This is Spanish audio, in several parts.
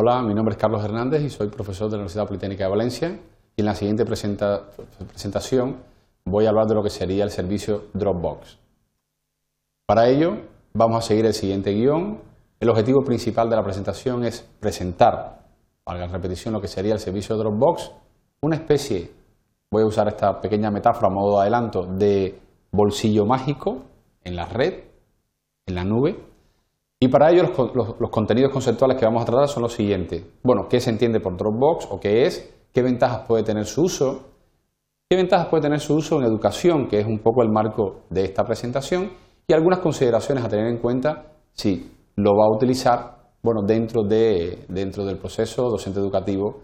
Hola, mi nombre es Carlos Hernández y soy profesor de la Universidad Politécnica de Valencia. Y en la siguiente presentación voy a hablar de lo que sería el servicio Dropbox. Para ello, vamos a seguir el siguiente guion. El objetivo principal de la presentación es presentar, valga la repetición, lo que sería el servicio Dropbox, una especie, voy a usar esta pequeña metáfora a modo de adelanto, de bolsillo mágico en la red, en la nube. Y para ello los, contenidos conceptuales que vamos a tratar son los siguientes. Bueno, ¿qué se entiende por Dropbox o qué es? ¿Qué ventajas puede tener su uso? ¿Qué ventajas puede tener su uso en educación, que es un poco el marco de esta presentación? Y algunas consideraciones a tener en cuenta si lo va a utilizar bueno, dentro, de, dentro del proceso docente educativo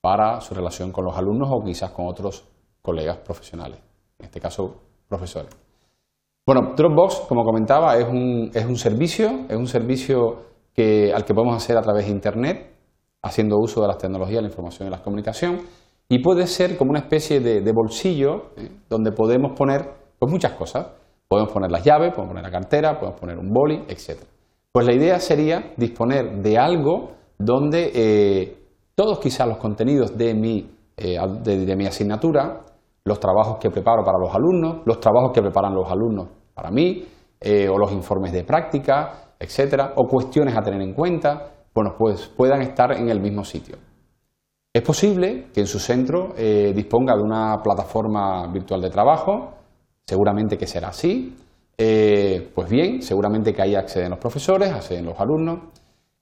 para su relación con los alumnos o quizás con otros colegas profesionales, en este caso profesores. Bueno, Dropbox, como comentaba, es un, es un servicio, es un servicio que, al que podemos hacer a través de Internet, haciendo uso de las tecnologías, la información y la comunicación, y puede ser como una especie de, bolsillo ¿eh? donde podemos poner pues, muchas cosas. Podemos poner las llaves, podemos poner la cartera, podemos poner un boli, etc. Pues la idea sería disponer de algo donde eh, todos quizás los contenidos de mi, eh, de, mi asignatura, los trabajos que preparo para los alumnos, los trabajos que preparan los alumnos para mí, o los informes de práctica, etcétera, o cuestiones a tener en cuenta, bueno, pues puedan estar en el mismo sitio. Es posible que en su centro eh, disponga de una plataforma virtual de trabajo, seguramente que será así. Eh, pues bien, seguramente que ahí acceden los profesores, acceden los alumnos.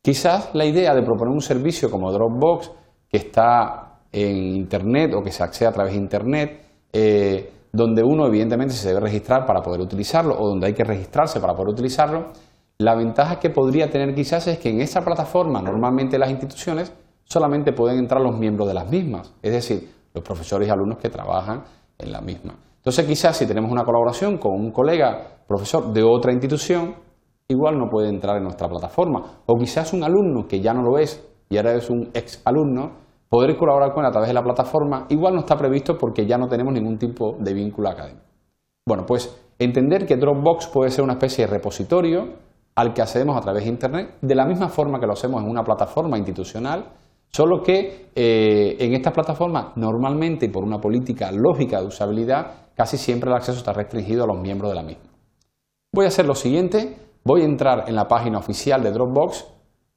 Quizás la idea de proponer un servicio como Dropbox, que está en Internet o que se accede a través de Internet, eh, donde uno evidentemente se debe registrar para poder utilizarlo o donde hay que registrarse para poder utilizarlo, la ventaja que podría tener quizás es que en esa plataforma normalmente las instituciones solamente pueden entrar los miembros de las mismas, es decir, los profesores y alumnos que trabajan en la misma. Entonces quizás si tenemos una colaboración con un colega profesor de otra institución, igual no puede entrar en nuestra plataforma. O quizás un alumno que ya no lo es y ahora es un ex alumno, poder colaborar con él a través de la plataforma, igual no está previsto porque ya no tenemos ningún tipo de vínculo académico. Bueno, pues entender que Dropbox puede ser una especie de repositorio al que accedemos a través de Internet, de la misma forma que lo hacemos en una plataforma institucional, Solo que eh, en estas plataformas, normalmente por una política lógica de usabilidad, casi siempre el acceso está restringido a los miembros de la misma. Voy a hacer lo siguiente, voy a entrar en la página oficial de Dropbox.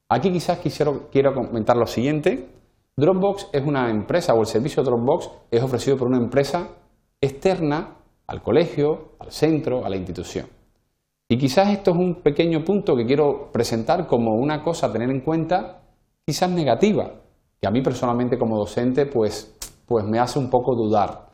Aquí quizás quisiera, quiero comentar lo siguiente. Dropbox es una empresa o el servicio Dropbox es ofrecido por una empresa externa al colegio, al centro, a la institución. Y quizás esto es un pequeño punto que quiero presentar como una cosa a tener en cuenta quizás negativa, que a mí personalmente como docente pues, pues me hace un poco dudar,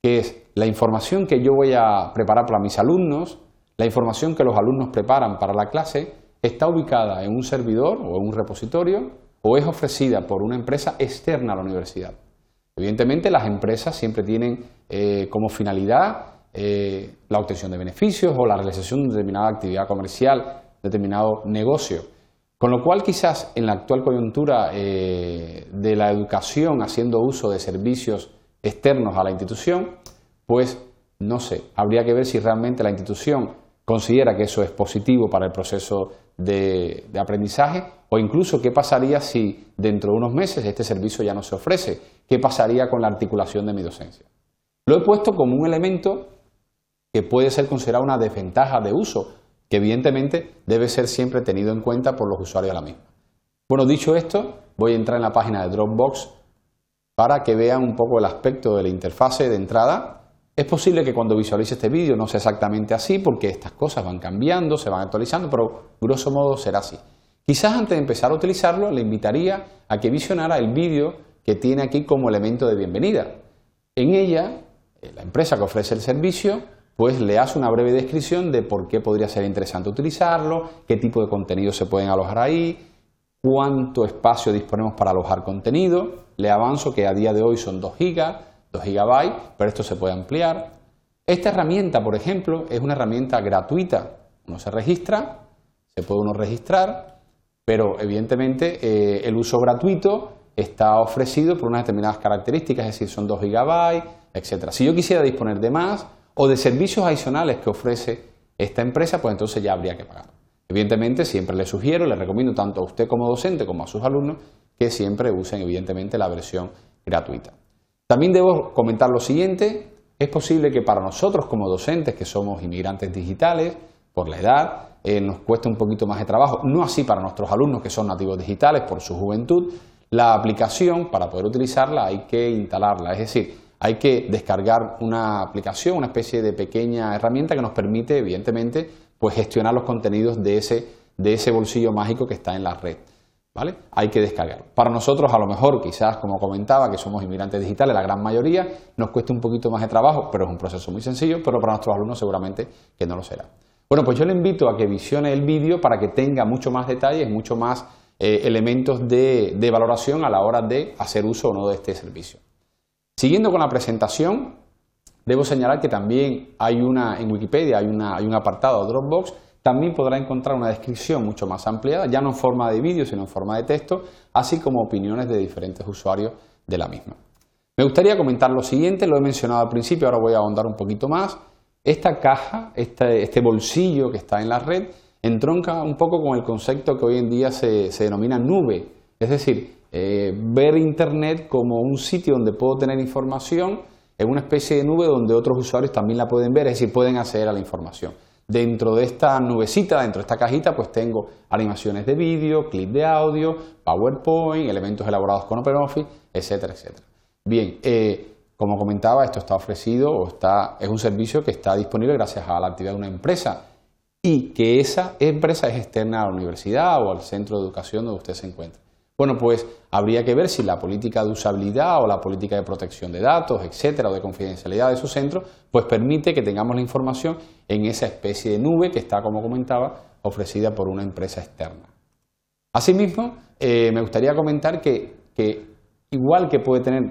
que es la información que yo voy a preparar para mis alumnos, la información que los alumnos preparan para la clase, está ubicada en un servidor o en un repositorio o es ofrecida por una empresa externa a la universidad. Evidentemente las empresas siempre tienen eh, como finalidad eh, la obtención de beneficios o la realización de determinada actividad comercial, determinado negocio. Con lo cual, quizás en la actual coyuntura eh, de la educación haciendo uso de servicios externos a la institución, pues no sé, habría que ver si realmente la institución considera que eso es positivo para el proceso de, aprendizaje o incluso qué pasaría si dentro de unos meses este servicio ya no se ofrece, qué pasaría con la articulación de mi docencia. Lo he puesto como un elemento que puede ser considerado una desventaja de uso, que evidentemente debe ser siempre tenido en cuenta por los usuarios de la misma. Bueno, dicho esto, voy a entrar en la página de Dropbox para que vean un poco el aspecto de la interfase de entrada. Es posible que cuando visualice este vídeo no sea exactamente así porque estas cosas van cambiando, se van actualizando, pero grosso modo será así. Quizás antes de empezar a utilizarlo le invitaría a que visionara el vídeo que tiene aquí como elemento de bienvenida. En ella, eh, la empresa que ofrece el servicio pues le hace una breve descripción de por qué podría ser interesante utilizarlo, qué tipo de contenido se pueden alojar ahí, cuánto espacio disponemos para alojar contenido. Le avanzo que a día de hoy son 2 GB, 2 GB, pero esto se puede ampliar. Esta herramienta, por ejemplo, es una herramienta gratuita. Uno se registra, se puede uno registrar, pero evidentemente eh, el uso gratuito está ofrecido por unas determinadas características, es decir, son 2 GB, etc. Si yo quisiera disponer de más, o de servicios adicionales que ofrece esta empresa, pues entonces ya habría que pagar. Evidentemente, siempre les sugiero, les recomiendo tanto a usted como docente como a sus alumnos que siempre usen, evidentemente, la versión gratuita. También debo comentar lo siguiente, es posible que para nosotros como docentes, que somos inmigrantes digitales, por la edad, eh, nos cueste un poquito más de trabajo, no así para nuestros alumnos que son nativos digitales por su juventud, la aplicación para poder utilizarla hay que instalarla, es decir, hay que descargar una aplicación, una especie de pequeña herramienta que nos permite, evidentemente, pues gestionar los contenidos de ese, de ese bolsillo mágico que está en la red. Hay que descargarlo. Para nosotros, a lo mejor, quizás, como comentaba, que somos inmigrantes digitales, la gran mayoría, nos cuesta un poquito más de trabajo, pero es un proceso muy sencillo, pero para nuestros alumnos seguramente que no lo será. Bueno, pues yo le invito a que visione el vídeo para que tenga mucho más detalles, mucho más eh, elementos de, valoración a la hora de hacer uso o no de este servicio. Siguiendo con la presentación, debo señalar que también hay una, en Wikipedia hay, hay un apartado Dropbox también podrá encontrar una descripción mucho más ampliada, ya no en forma de vídeo, sino en forma de texto, así como opiniones de diferentes usuarios de la misma. Me gustaría comentar lo siguiente, lo he mencionado al principio, ahora voy a ahondar un poquito más. Esta caja, este, este bolsillo que está en la red, entronca un poco con el concepto que hoy en día se, denomina nube, es decir, eh, ver Internet como un sitio donde puedo tener información en una especie de nube donde otros usuarios también la pueden ver, es decir, pueden acceder a la información. Dentro de esta nubecita, dentro de esta cajita, pues tengo animaciones de vídeo, clip de audio, PowerPoint, elementos elaborados con OpenOffice, etcétera, etcétera. Bien, eh, como comentaba, esto está ofrecido o está, es un servicio que está disponible gracias a la actividad de una empresa y que esa empresa es externa a la universidad o al centro de educación donde usted se encuentra. Bueno, pues habría que ver si la política de usabilidad o la política de protección de datos, etcétera, o de confidencialidad de su centro, pues permite que tengamos la información en esa especie de nube que está, como comentaba, ofrecida por una empresa externa. Asimismo, eh, me gustaría comentar que, igual que puede tener,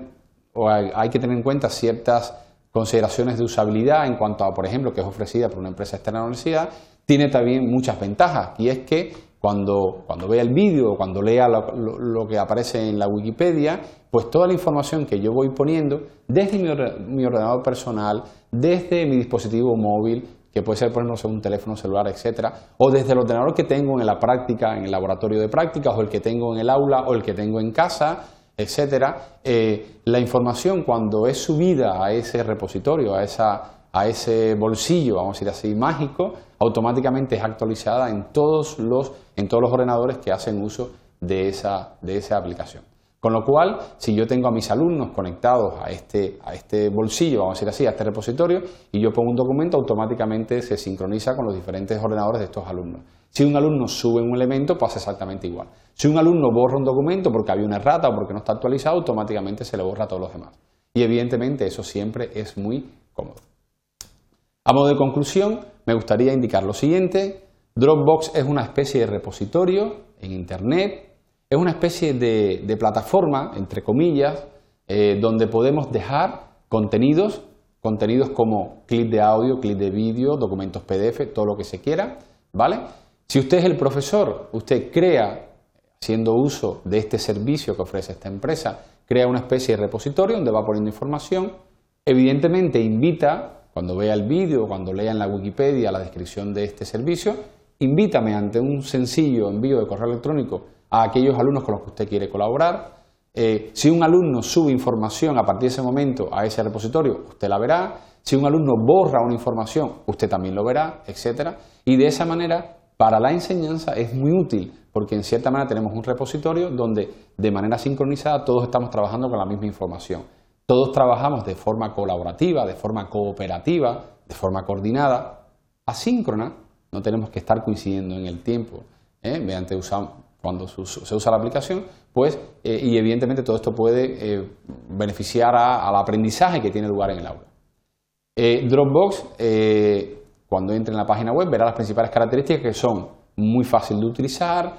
o hay, que tener en cuenta ciertas consideraciones de usabilidad en cuanto a, por ejemplo, que es ofrecida por una empresa externa a la universidad, tiene también muchas ventajas, y es que cuando, cuando vea el vídeo o cuando lea lo, que aparece en la Wikipedia, pues toda la información que yo voy poniendo desde mi, ordenador personal, desde mi dispositivo móvil, que puede ser, por ejemplo, un teléfono celular, etcétera, o desde el ordenador que tengo en la práctica, en el laboratorio de prácticas, o el que tengo en el aula, o el que tengo en casa, etcétera, eh, la información cuando es subida a ese repositorio, a esa a ese bolsillo, vamos a decir así, mágico, automáticamente es actualizada en todos los, en todos los ordenadores que hacen uso de esa, de esa aplicación. Con lo cual, si yo tengo a mis alumnos conectados a este, a este bolsillo, vamos a decir así, a este repositorio, y yo pongo un documento, automáticamente se sincroniza con los diferentes ordenadores de estos alumnos. Si un alumno sube un elemento, pasa exactamente igual. Si un alumno borra un documento porque había una errata o porque no está actualizado, automáticamente se le borra a todos los demás. Y evidentemente eso siempre es muy cómodo. A modo de conclusión, me gustaría indicar lo siguiente. Dropbox es una especie de repositorio en Internet, es una especie de, plataforma, entre comillas, eh, donde podemos dejar contenidos, contenidos como clip de audio, clip de vídeo, documentos PDF, todo lo que se quiera, ¿vale? Si usted es el profesor, usted crea, haciendo uso de este servicio que ofrece esta empresa, crea una especie de repositorio donde va poniendo información, evidentemente invita cuando vea el vídeo cuando lea en la Wikipedia la descripción de este servicio, invítame ante un sencillo envío de correo electrónico a aquellos alumnos con los que usted quiere colaborar. Eh, si un alumno sube información a partir de ese momento a ese repositorio, usted la verá. Si un alumno borra una información, usted también lo verá, etc. Y de esa manera, para la enseñanza es muy útil, porque en cierta manera tenemos un repositorio donde de manera sincronizada todos estamos trabajando con la misma información. Todos trabajamos de forma colaborativa, de forma cooperativa, de forma coordinada, asíncrona, no tenemos que estar coincidiendo en el tiempo, ¿eh? mediante cuando se usa la aplicación, pues, eh, y evidentemente todo esto puede eh, beneficiar al aprendizaje que tiene lugar en el aula. Dropbox, cuando entre en la página web, verá las principales características que son muy fácil de utilizar,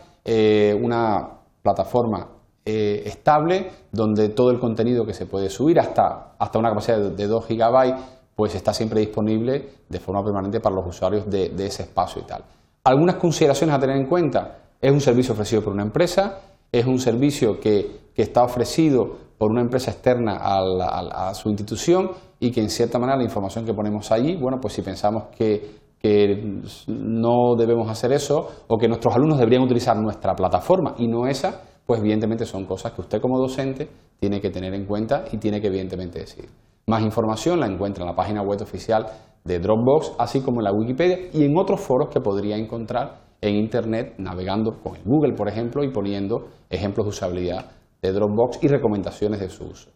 una plataforma eh, estable donde todo el contenido que se puede subir hasta, hasta una capacidad de, 2 GB pues está siempre disponible de forma permanente para los usuarios de, ese espacio y tal. Algunas consideraciones a tener en cuenta. Es un servicio ofrecido por una empresa, es un servicio que, está ofrecido por una empresa externa a, su institución y que en cierta manera la información que ponemos allí, bueno, pues si pensamos que que no debemos hacer eso o que nuestros alumnos deberían utilizar nuestra plataforma y no esa, pues evidentemente son cosas que usted como docente tiene que tener en cuenta y tiene que evidentemente decir. Más información la encuentra en la página web oficial de Dropbox, así como en la Wikipedia y en otros foros que podría encontrar en Internet navegando con Google, por ejemplo, y poniendo ejemplos de usabilidad de Dropbox y recomendaciones de su uso.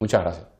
Muchas gracias.